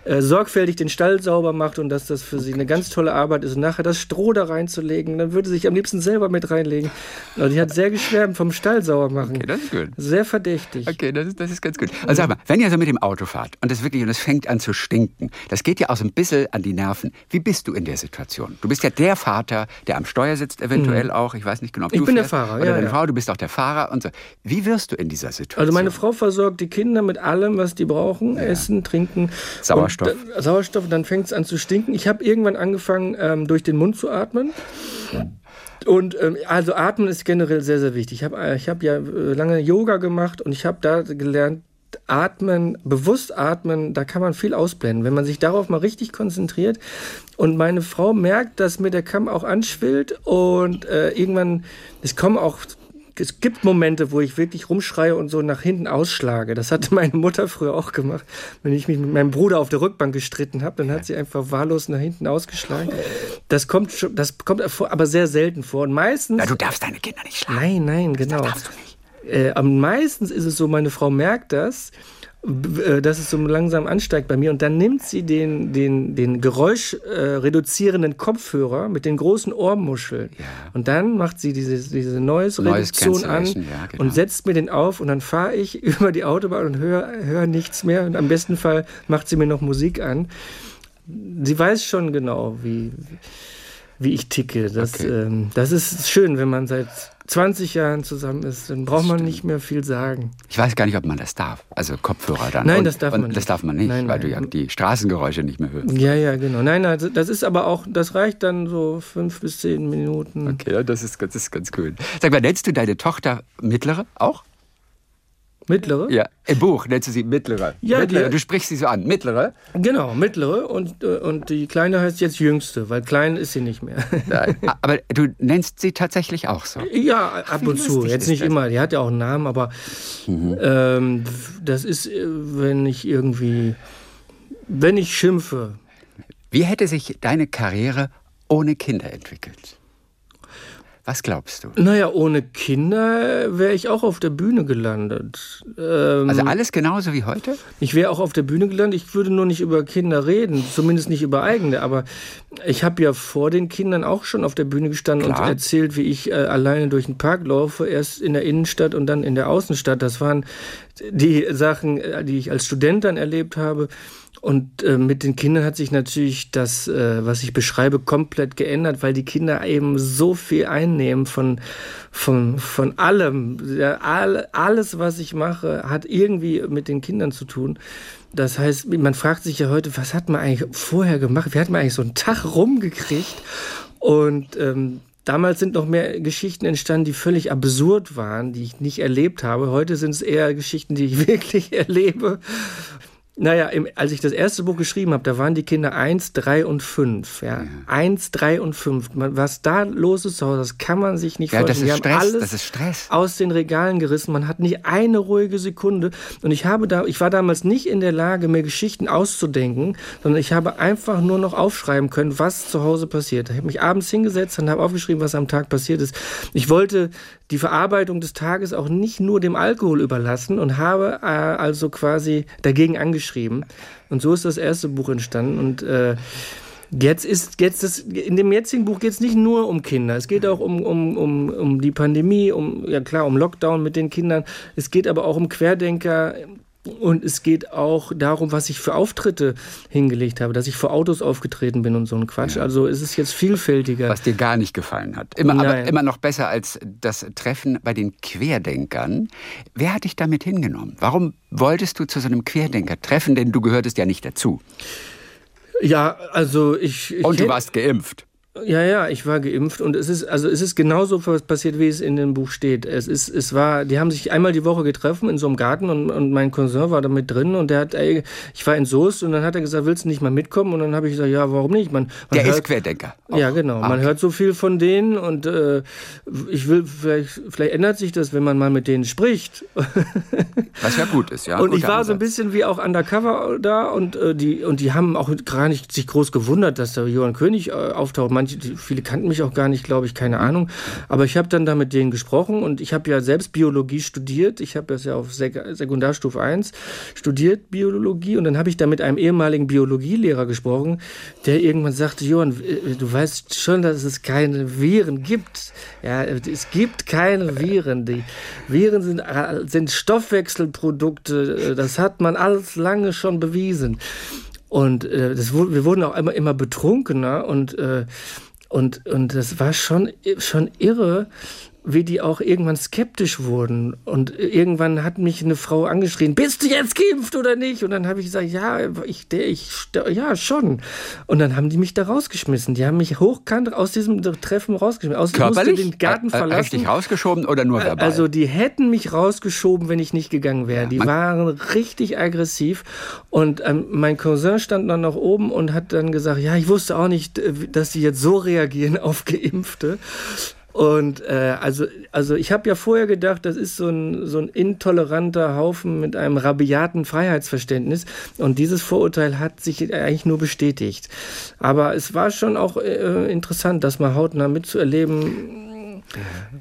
äh, sorgfältig den Stall sauber macht und dass das für sie eine ganz tolle Arbeit ist. Und nachher das Stroh da reinzulegen, dann würde sie sich am liebsten selber mit reinlegen. Also die hat sehr geschwärmt vom Stall sauber machen. Okay, das ist gut. Sehr verdächtig. Okay, das ist, das ist ganz gut. Also sag mal, wenn ihr so mit dem Auto fahrt und es wirklich und es fängt an zu stinken, das geht ja auch so ein bisschen an die Nerven. Wie bist du in der Situation? Du bist ja der Vater, der am Steuer sitzt, eventuell auch. Ich weiß nicht genau, ob Ich du bin der fährst. Fahrer, Oder ja, deine ja. Frau, du bist auch der Fahrer und so. Wie wirst du in dieser Situation? Also meine Frau versorgt die Kinder mit allem, was die brauchen, Essen, Trinken. Sauerstoff. Und, da- Sauerstoff, dann fängt es an zu stinken. Ich habe irgendwann angefangen, ähm, durch den Mund zu atmen. Und ähm, also atmen ist generell sehr, sehr wichtig. Ich habe äh, ich hab ja äh, lange Yoga gemacht und ich habe da gelernt, atmen, bewusst atmen, da kann man viel ausblenden, wenn man sich darauf mal richtig konzentriert. Und meine Frau merkt, dass mir der Kamm auch anschwillt und äh, irgendwann, es kommen auch es gibt Momente, wo ich wirklich rumschreie und so nach hinten ausschlage. Das hatte meine Mutter früher auch gemacht. Wenn ich mich mit meinem Bruder auf der Rückbank gestritten habe, dann hat sie einfach wahllos nach hinten ausgeschlagen. Das kommt, schon, das kommt aber sehr selten vor. Und meistens. Na, du darfst deine Kinder nicht schlagen. Nein, nein, genau. darfst du nicht. Äh, am meistens ist es so, meine Frau merkt das, dass es so langsam ansteigt bei mir. Und dann nimmt sie den, den, den Geräusch äh, Kopfhörer mit den großen Ohrmuscheln. Und dann macht sie diese, diese Noise Noise Reduktion an ja, genau. und setzt mir den auf. Und dann fahre ich über die Autobahn und höre hör nichts mehr. Und am besten Fall macht sie mir noch Musik an. Sie weiß schon genau, wie, wie ich ticke. Das, Okay. ähm, das ist schön, wenn man seit 20 Jahren zusammen ist. Dann braucht man nicht mehr viel sagen. Ich weiß gar nicht, ob man das darf. Also Kopfhörer dann. Nein, und, das darf man Das nicht. darf man nicht, Nein, weil du ja nein. die Straßengeräusche nicht mehr hörst. Ja, ja, genau. Nein, nein, das ist aber auch, das reicht dann so fünf bis zehn Minuten. Okay, das ist, das ist ganz cool. Sag mal, nennst du deine Tochter mittlere auch? Mittlere? Ja, im Buch nennst du sie mittlere. Ja, mittlere. die- Du sprichst sie so an. Mittlere? Genau, mittlere und, äh, und die kleine heißt jetzt jüngste, weil klein ist sie nicht mehr. Nein. Aber du nennst sie tatsächlich auch so. Ja, ab wie und zu. Jetzt nicht das? Mhm. immer. Die hat ja auch einen Namen, aber ähm, das ist, äh, wenn ich irgendwie, wenn ich schimpfe. Wie hätte sich deine Karriere ohne Kinder entwickelt? Was glaubst du? Naja, ohne Kinder wäre ich auch auf der Bühne gelandet. Ähm, Also alles genauso wie heute? Ich wäre auch auf der Bühne gelandet, ich würde nur nicht über Kinder reden, zumindest nicht über eigene. Aber ich habe ja vor den Kindern auch schon auf der Bühne gestanden Klar. und erzählt, wie ich äh, alleine durch den Park laufe, erst in der Innenstadt und dann in der Außenstadt. Das waren die Sachen, äh, die ich als Student dann erlebt habe. Und äh, mit den Kindern hat sich natürlich das, äh, was ich beschreibe, komplett geändert, weil die Kinder eben so viel einnehmen von, von, von allem. Ja, all, alles, was ich mache, hat irgendwie mit den Kindern zu tun. Das heißt, man fragt sich ja heute, was hat man eigentlich vorher gemacht? Wie hat man eigentlich so einen Tag rumgekriegt? Und ähm, damals sind noch mehr Geschichten entstanden, die völlig absurd waren, die ich nicht erlebt habe. Heute sind es eher Geschichten, die ich wirklich erlebe. Naja, im, als ich das erste Buch geschrieben habe, da waren die Kinder eins, drei und fünf. Ja. Eins, drei und fünf. Man, was da los ist zu Hause, das kann man sich nicht Ja, das vorstellen. ist Die haben Stress. alles Das ist Stress. aus den Regalen gerissen. Man hat nicht eine ruhige Sekunde. Und ich habe da, ich war damals nicht in der Lage, mir Geschichten auszudenken, sondern ich habe einfach nur noch aufschreiben können, was zu Hause passiert. Ich habe mich abends hingesetzt und habe aufgeschrieben, was am Tag passiert ist. Ich wollte die Verarbeitung des Tages auch nicht nur dem Alkohol überlassen und habe äh, also quasi dagegen angeschrieben. Und so ist das erste Buch entstanden. Und äh, Jetzt ist jetzt das, in dem jetzigen Buch geht es nicht nur um Kinder. Es geht auch um, um, um, um die Pandemie, um ja klar um Lockdown mit den Kindern. Es geht aber auch um Querdenker. Und es geht auch darum, was ich für Auftritte hingelegt habe, dass ich vor Autos aufgetreten bin und so ein Quatsch. Ja. Also ist es jetzt vielfältiger. Was dir gar nicht gefallen hat. Immer, aber immer noch besser als das Treffen bei den Querdenkern. Wer hat dich damit hingenommen? Warum wolltest du zu so einem Querdenker treffen? Denn du gehörtest ja nicht dazu. Ja, also ich. ich und du warst geimpft. Ja, ja, ich war geimpft und es ist also es ist genauso passiert, wie es in dem Buch steht. Es ist es war, die haben sich einmal die Woche getroffen in so einem Garten und, und mein Cousin war da mit drin und der hat ey, ich war in Soest und dann hat er gesagt, willst du nicht mal mitkommen und dann habe ich gesagt, ja, warum nicht? Man, man der hört, ist Querdenker. Auch. Ja, genau. Man okay. hört so viel von denen und äh, ich will vielleicht vielleicht ändert sich das, wenn man mal mit denen spricht. Was ja gut ist, ja. Und ich war Ansatz. so ein bisschen wie auch undercover da und äh, die und die haben auch gar nicht sich groß gewundert, dass da Johann König äh, auftaucht. Manche viele kannten mich auch gar nicht, glaube ich, keine Ahnung. Aber ich habe dann da mit denen gesprochen und ich habe ja selbst Biologie studiert. Ich habe das ja auf Sek Sekundarstufe 1 studiert, Biologie. Und dann habe ich da mit einem ehemaligen Biologielehrer gesprochen, der irgendwann sagte, Johann, du weißt schon, dass es keine Viren gibt. Ja, es gibt keine Viren. Die Viren sind, äh, sind Stoffwechselprodukte. Das hat man alles lange schon bewiesen. Und äh, das, wir wurden auch immer, immer betrunkener und äh, und, und das war schon, schon irre, wie die auch irgendwann skeptisch wurden. Und irgendwann hat mich eine Frau angeschrien, bist du jetzt geimpft oder nicht? Und dann habe ich gesagt, ja, ich, ich, ja, schon. Und dann haben die mich da rausgeschmissen. Die haben mich hochkant aus diesem Treffen rausgeschmissen. Aus, Körperlich? den Garten verlassen. Richtig rausgeschoben oder nur verbal? Also die hätten mich rausgeschoben, wenn ich nicht gegangen wäre. Ja, die waren richtig aggressiv. Und ähm, mein Cousin stand dann noch oben und hat dann gesagt, ja, ich wusste auch nicht, äh, dass die jetzt so reagieren auf Geimpfte. Und äh, also, also ich habe ja vorher gedacht, das ist so ein, so ein intoleranter Haufen mit einem rabiaten Freiheitsverständnis. Und dieses Vorurteil hat sich eigentlich nur bestätigt. Aber es war schon auch äh, interessant, das mal hautnah mitzuerleben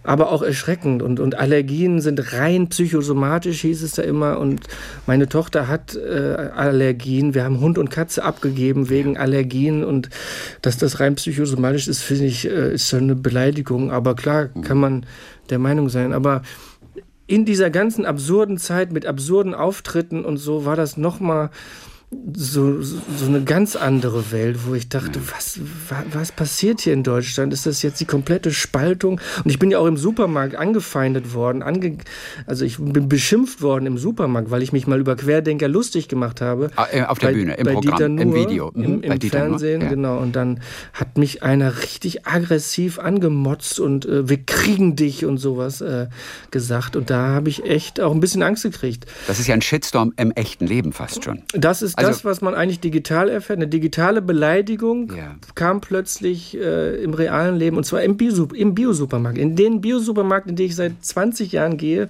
aber auch erschreckend. Und, und Allergien sind rein psychosomatisch, hieß es da immer. Und meine Tochter hat äh, Allergien. Wir haben Hund und Katze abgegeben wegen Allergien. Und dass das rein psychosomatisch ist, finde ich, äh, ist schon eine Beleidigung. Aber klar kann man der Meinung sein. Aber in dieser ganzen absurden Zeit mit absurden Auftritten und so war das nochmal so, so eine ganz andere Welt, wo ich dachte, was, was passiert hier in Deutschland? Ist das jetzt die komplette Spaltung? Und ich bin ja auch im Supermarkt angefeindet worden, ange, also ich bin beschimpft worden im Supermarkt, weil ich mich mal über Querdenker lustig gemacht habe. Ah, äh, auf der bei, Bühne, im Programm, Nuhr, im Video, im, im Fernsehen, ja. genau. Und dann hat mich einer richtig aggressiv angemotzt und äh, wir kriegen dich und sowas äh, gesagt. Und da habe ich echt auch ein bisschen Angst gekriegt. Das ist ja ein Shitstorm im echten Leben fast schon. Das ist also, das, was man eigentlich digital erfährt. Eine digitale Beleidigung ja. kam plötzlich äh, im realen Leben und zwar im, Bio, im Biosupermarkt. In den Biosupermarkt, in den ich seit 20 Jahren gehe,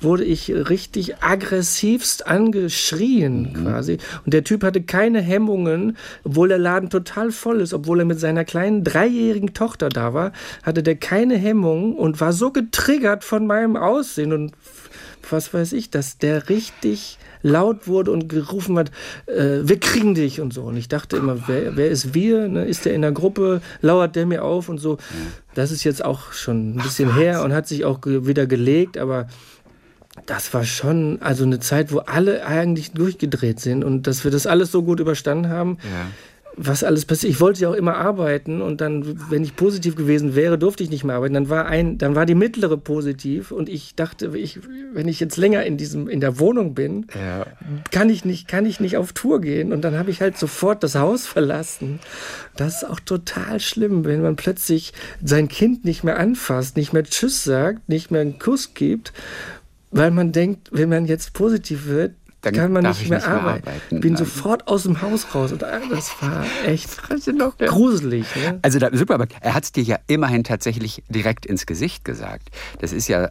wurde ich richtig aggressivst angeschrien mhm. quasi. Und der Typ hatte keine Hemmungen, obwohl der Laden total voll ist, obwohl er mit seiner kleinen dreijährigen Tochter da war, hatte der keine Hemmungen und war so getriggert von meinem Aussehen und was weiß ich, dass der richtig laut wurde und gerufen hat, äh, wir kriegen dich und so. Und ich dachte immer, wer, wer ist wir? Ne? Ist der in der Gruppe? Lauert der mir auf und so? Das ist jetzt auch schon ein bisschen Ach, her und hat sich auch ge wieder gelegt, aber das war schon also eine Zeit, wo alle eigentlich durchgedreht sind und dass wir das alles so gut überstanden haben. Ja was alles passiert. Ich wollte ja auch immer arbeiten und dann, wenn ich positiv gewesen wäre, durfte ich nicht mehr arbeiten. Dann war ein, dann war die mittlere positiv und ich dachte, ich, wenn ich jetzt länger in diesem, in der Wohnung bin, ja. kann ich nicht, kann ich nicht auf Tour gehen. Und dann habe ich halt sofort das Haus verlassen. Das ist auch total schlimm, wenn man plötzlich sein Kind nicht mehr anfasst, nicht mehr Tschüss sagt, nicht mehr einen Kuss gibt weil man denkt, wenn man jetzt positiv wird, dann kann man nicht mehr, nicht mehr arbeiten. arbeiten. Bin Nein. sofort aus dem Haus raus und das war echt gruselig. Ne? Also da, super, aber er hat es dir ja immerhin tatsächlich direkt ins Gesicht gesagt. Das ist ja äh,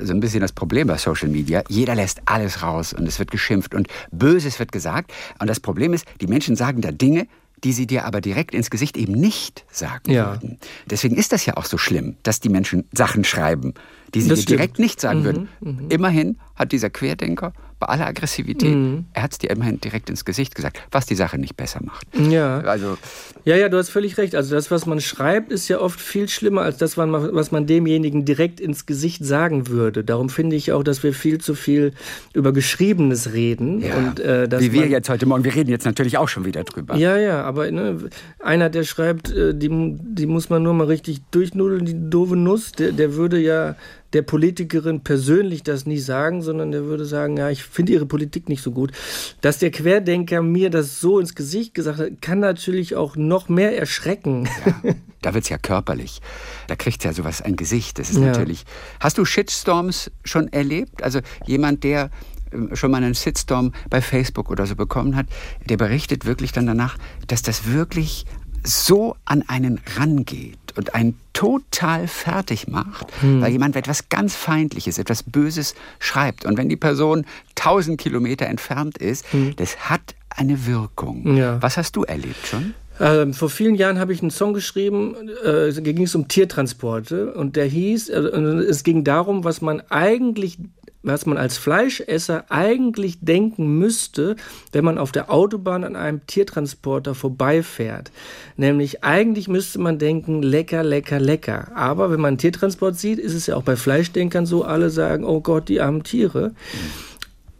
so ein bisschen das Problem bei Social Media. Jeder lässt alles raus und es wird geschimpft und Böses wird gesagt. Und das Problem ist, die Menschen sagen da Dinge, die sie dir aber direkt ins Gesicht eben nicht sagen ja. würden. Deswegen ist das ja auch so schlimm, dass die Menschen Sachen schreiben, die sie dir direkt nicht sagen mhm, würden. Mhm. Immerhin hat dieser Querdenker bei aller Aggressivität, mhm. er hat es dir immerhin direkt ins Gesicht gesagt, was die Sache nicht besser macht. Ja. Also, ja, ja, du hast völlig recht. Also das, was man schreibt, ist ja oft viel schlimmer als das, was man demjenigen direkt ins Gesicht sagen würde. Darum finde ich auch, dass wir viel zu viel über Geschriebenes reden. Ja. Und, äh, Wie wir jetzt heute Morgen, wir reden jetzt natürlich auch schon wieder drüber. Ja, ja, aber ne, einer, der schreibt, äh, die, die muss man nur mal richtig durchnudeln, die doofe Nuss, der, der würde ja der Politikerin persönlich das nie sagen, sondern der würde sagen, ja, ich finde ihre Politik nicht so gut. Dass der Querdenker mir das so ins Gesicht gesagt hat, kann natürlich auch noch mehr erschrecken. Ja, da wird es ja körperlich. Da kriegt es ja sowas ein Gesicht. Das ist ja. natürlich. Hast du Shitstorms schon erlebt? Also jemand, der ähm, schon mal einen Shitstorm bei Facebook oder so bekommen hat, der berichtet wirklich dann danach, dass das wirklich so an einen rangeht und einen total fertig macht, hm. weil jemand etwas ganz Feindliches, etwas Böses schreibt. Und wenn die Person tausend Kilometer entfernt ist, hm. das hat eine Wirkung. Ja. Was hast du erlebt schon? Ähm, vor vielen Jahren habe ich einen Song geschrieben, äh, ging es um Tiertransporte und der hieß, äh, es ging darum, was man eigentlich was man als Fleischesser eigentlich denken müsste, wenn man auf der Autobahn an einem Tiertransporter vorbeifährt. Nämlich eigentlich müsste man denken, lecker, lecker, lecker. Aber wenn man einen Tiertransport sieht, ist es ja auch bei Fleischdenkern so, alle sagen, oh Gott, die armen Tiere.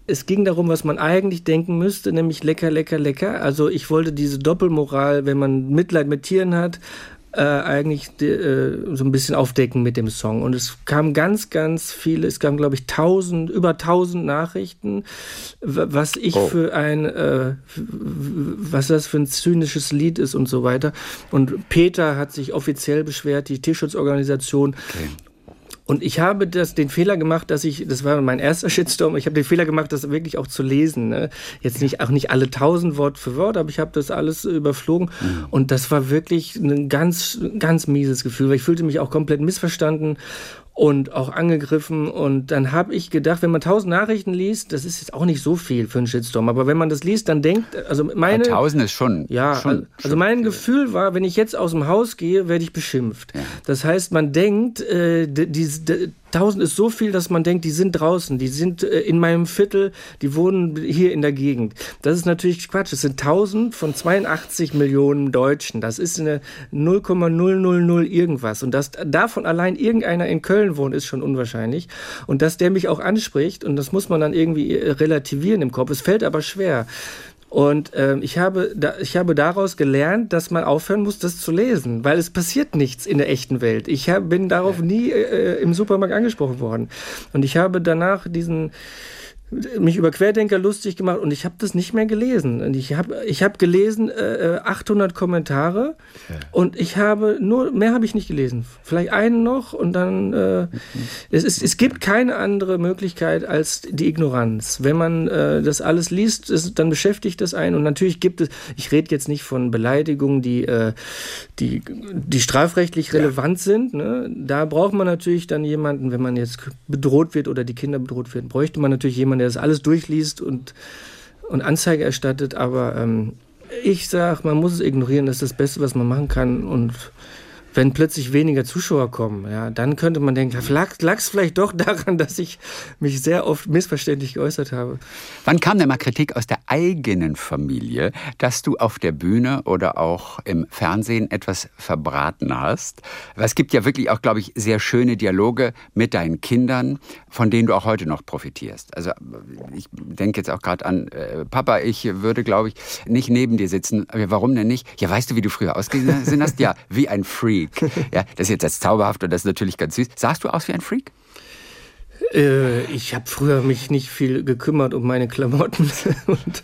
Es ging darum, was man eigentlich denken müsste, nämlich lecker, lecker, lecker. Also ich wollte diese Doppelmoral, wenn man Mitleid mit Tieren hat, äh, eigentlich äh, so ein bisschen aufdecken mit dem Song. Und es kam ganz, ganz viele, es kamen, glaube ich, tausend, über tausend Nachrichten, was ich oh. für ein, äh, was das für ein zynisches Lied ist und so weiter. Und Peter hat sich offiziell beschwert, die Tierschutzorganisation, okay. Und ich habe das, den Fehler gemacht, dass ich, das war mein erster Shitstorm, ich habe den Fehler gemacht, das wirklich auch zu lesen. Ne? Jetzt nicht, auch nicht alle tausend Wort für Wort, aber ich habe das alles überflogen. Mhm. Und das war wirklich ein ganz, ganz mieses Gefühl, weil ich fühlte mich auch komplett missverstanden und auch angegriffen. Und dann habe ich gedacht, wenn man tausend Nachrichten liest, das ist jetzt auch nicht so viel für einen Shitstorm, aber wenn man das liest, dann denkt, also meine. Tausend ist schon. Ja, schon, also, also mein. Gefühl war, wenn ich jetzt aus dem Haus gehe, werde ich beschimpft. Ja. Das heißt, man denkt, äh, die, die, 1000 ist so viel, dass man denkt, die sind draußen, die sind äh, in meinem Viertel, die wohnen hier in der Gegend. Das ist natürlich Quatsch. Es sind 1000 von 82 Millionen Deutschen. Das ist eine 0,000 irgendwas. Und dass davon allein irgendeiner in Köln wohnt, ist schon unwahrscheinlich. Und dass der mich auch anspricht, und das muss man dann irgendwie äh, relativieren im Kopf. Es fällt aber schwer. Und ähm, ich, habe da, ich habe daraus gelernt, dass man aufhören muss, das zu lesen, weil es passiert nichts in der echten Welt. Ich hab, bin darauf nie äh, im Supermarkt angesprochen worden. Und ich habe danach diesen mich über Querdenker lustig gemacht und ich habe das nicht mehr gelesen. Und ich habe ich hab gelesen äh, 800 Kommentare ja. und ich habe nur, mehr habe ich nicht gelesen. Vielleicht einen noch und dann, äh, mhm. es, ist, es gibt keine andere Möglichkeit als die Ignoranz. Wenn man äh, das alles liest, ist, dann beschäftigt das einen und natürlich gibt es, ich rede jetzt nicht von Beleidigungen, die, äh, die, die strafrechtlich relevant ja. sind. Ne? Da braucht man natürlich dann jemanden, wenn man jetzt bedroht wird oder die Kinder bedroht werden, bräuchte man natürlich jemanden, der das alles durchliest und, und Anzeige erstattet. Aber ähm, ich sage, man muss es ignorieren, das ist das Beste, was man machen kann. Und wenn plötzlich weniger Zuschauer kommen, ja, dann könnte man denken, lag es vielleicht doch daran, dass ich mich sehr oft missverständlich geäußert habe. Wann kam denn mal Kritik aus der eigenen Familie, dass du auf der Bühne oder auch im Fernsehen etwas verbraten hast? Es gibt ja wirklich auch, glaube ich, sehr schöne Dialoge mit deinen Kindern, von denen du auch heute noch profitierst. Also ich denke jetzt auch gerade an, äh, Papa, ich würde, glaube ich, nicht neben dir sitzen. Warum denn nicht? Ja, weißt du, wie du früher ausgesehen hast? Ja, wie ein Freak. Ja, das ist jetzt das zauberhaft und das ist natürlich ganz süß. Sahst du aus wie ein Freak? Äh, ich habe früher mich nicht viel gekümmert um meine Klamotten und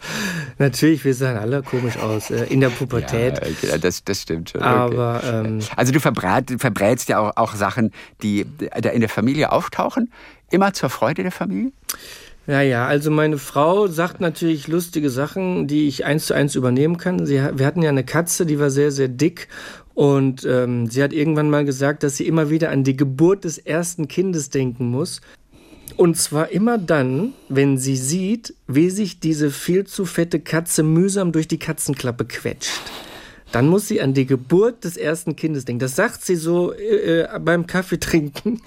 natürlich, wir sahen alle komisch aus äh, in der Pubertät. Ja, das, das stimmt schon. Aber okay. ähm, also du verbrätst ja auch, auch Sachen, die da in der Familie auftauchen, immer zur Freude der Familie. Ja, ja, also meine Frau sagt natürlich lustige Sachen, die ich eins zu eins übernehmen kann. Sie, wir hatten ja eine Katze, die war sehr, sehr dick und ähm, sie hat irgendwann mal gesagt, dass sie immer wieder an die Geburt des ersten Kindes denken muss. Und zwar immer dann, wenn sie sieht, wie sich diese viel zu fette Katze mühsam durch die Katzenklappe quetscht. Dann muss sie an die Geburt des ersten Kindes denken. Das sagt sie so äh, äh beim Kaffee trinken.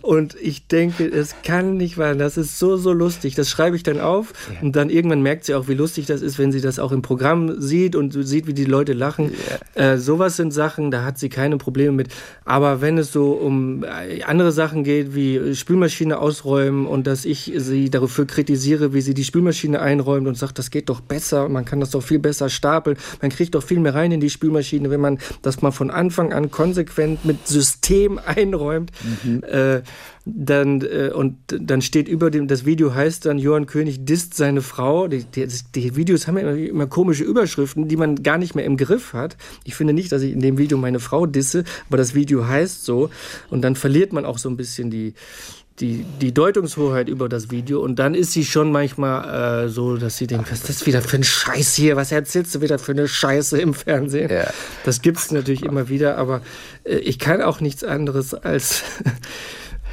Und ich denke, es kann nicht wahr. Das ist so, so lustig. Das schreibe ich dann auf. Ja. Und dann irgendwann merkt sie auch, wie lustig das ist, wenn sie das auch im Programm sieht und sieht, wie die Leute lachen. Ja. Äh, sowas sind Sachen, da hat sie keine Probleme mit. Aber wenn es so um äh, andere Sachen geht, wie Spülmaschine ausräumen und dass ich sie dafür kritisiere, wie sie die Spülmaschine einräumt und sagt, das geht doch besser, man kann das doch viel besser stapeln, man kriegt doch viel mehr rein in die Spülmaschine, wenn man das mal von Anfang an konsequent mit System einräumt. Mhm. Äh, dann äh, und dann steht über dem das Video heißt dann Johann König disst seine Frau. Die, die, die Videos haben ja immer, immer, komische Überschriften, die man gar nicht mehr im Griff hat. Ich finde nicht, dass ich in dem Video meine Frau disse, aber das Video heißt so und dann verliert man auch so ein bisschen die die, die Deutungshoheit über das Video und dann ist sie schon manchmal äh, so, dass sie denkt, was ist das wieder für ein Scheiß hier? Was erzählst du wieder für eine Scheiße im Fernsehen? Ja. Das gibt es natürlich immer wieder, aber äh, ich kann auch nichts anderes als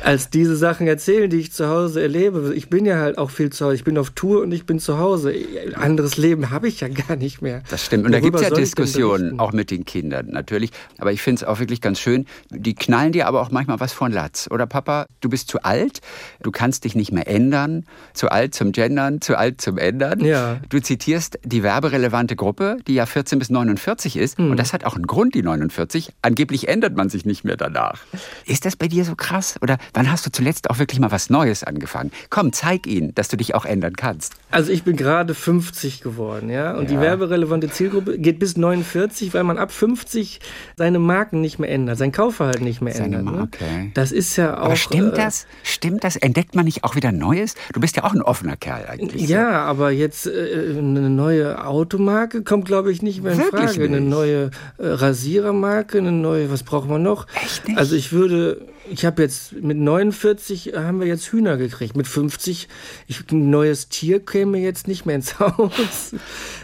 als diese Sachen erzählen, die ich zu Hause erlebe. Ich bin ja halt auch viel zu Hause. Ich bin auf Tour und ich bin zu Hause. Ein anderes Leben habe ich ja gar nicht mehr. Das stimmt. Und Worüber da gibt es ja Diskussionen, auch mit den Kindern natürlich. Aber ich finde es auch wirklich ganz schön. Die knallen dir aber auch manchmal was von Latz. Oder Papa, du bist zu alt, du kannst dich nicht mehr ändern. Zu alt zum Gendern, zu alt zum Ändern. Ja. Du zitierst die werberelevante Gruppe, die ja 14 bis 49 ist. Hm. Und das hat auch einen Grund, die 49. Angeblich ändert man sich nicht mehr danach. Ist das bei dir so krass? Oder Wann hast du zuletzt auch wirklich mal was Neues angefangen? Komm, zeig ihnen, dass du dich auch ändern kannst. Also ich bin gerade 50 geworden, ja. Und ja. die werberelevante Zielgruppe geht bis 49, weil man ab 50 seine Marken nicht mehr ändert, sein Kaufverhalten nicht mehr seine ändert. Marke. Ne? Das ist ja auch. Aber stimmt äh, das? Stimmt das? Entdeckt man nicht auch wieder Neues? Du bist ja auch ein offener Kerl eigentlich. Ja, so. aber jetzt äh, eine neue Automarke kommt, glaube ich, nicht mehr in Wirklich Frage. Nicht? Eine neue äh, Rasierermarke, eine neue, was braucht man noch? Echt nicht? Also ich würde ich habe jetzt mit 49 haben wir jetzt Hühner gekriegt. Mit 50, ich, ein neues Tier käme jetzt nicht mehr ins Haus.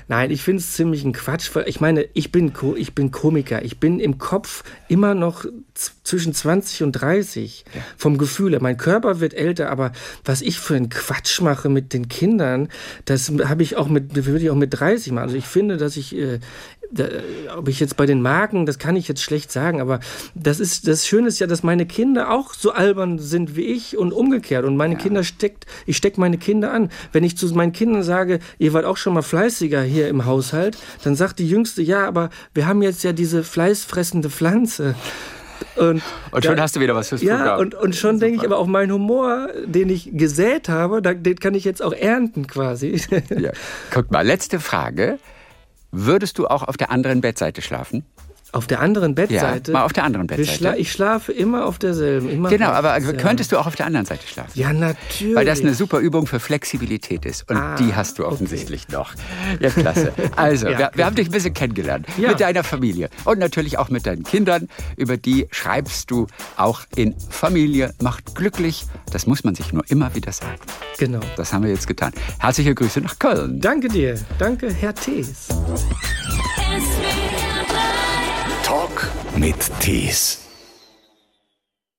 Nein, ich finde es ziemlich ein Quatsch. Ich meine, ich bin, ich bin Komiker. Ich bin im Kopf immer noch zwischen 20 und 30 ja. vom Gefühl her. Mein Körper wird älter, aber was ich für einen Quatsch mache mit den Kindern, das habe ich auch mit, würde ich auch mit 30 machen. Also ich finde, dass ich äh, da, ob ich jetzt bei den Marken, das kann ich jetzt schlecht sagen, aber das ist das Schöne ist ja, dass meine Kinder auch so albern sind wie ich und umgekehrt. Und meine ja. Kinder steckt, ich stecke meine Kinder an. Wenn ich zu meinen Kindern sage, ihr wart auch schon mal fleißiger hier im Haushalt, dann sagt die Jüngste, ja, aber wir haben jetzt ja diese fleißfressende Pflanze. Und, und schon da, hast du wieder was fürs ja, Programm. Ja, und, und schon denke ich aber auch, mein Humor, den ich gesät habe, den kann ich jetzt auch ernten quasi. Ja. Guck mal, letzte Frage. Würdest du auch auf der anderen Bettseite schlafen? Auf der anderen Bettseite? Ja, mal auf der anderen Bettseite. Schla ich schlafe immer auf derselben. Immer genau, aber könntest du auch auf der anderen Seite schlafen? Ja, natürlich. Weil das eine super Übung für Flexibilität ist. Und ah, die hast du offensichtlich okay. noch. Ja, klasse. Also, ja, wir, wir, haben dich ein bisschen kennengelernt. Ja. Mit deiner Familie. Und natürlich auch mit deinen Kindern. Über die schreibst du auch in Familie macht glücklich. Das muss man sich nur immer wieder sagen. Genau. Das haben wir jetzt getan. Herzliche Grüße nach Köln. Danke dir. Danke, Herr Thees. Talk mit Tees.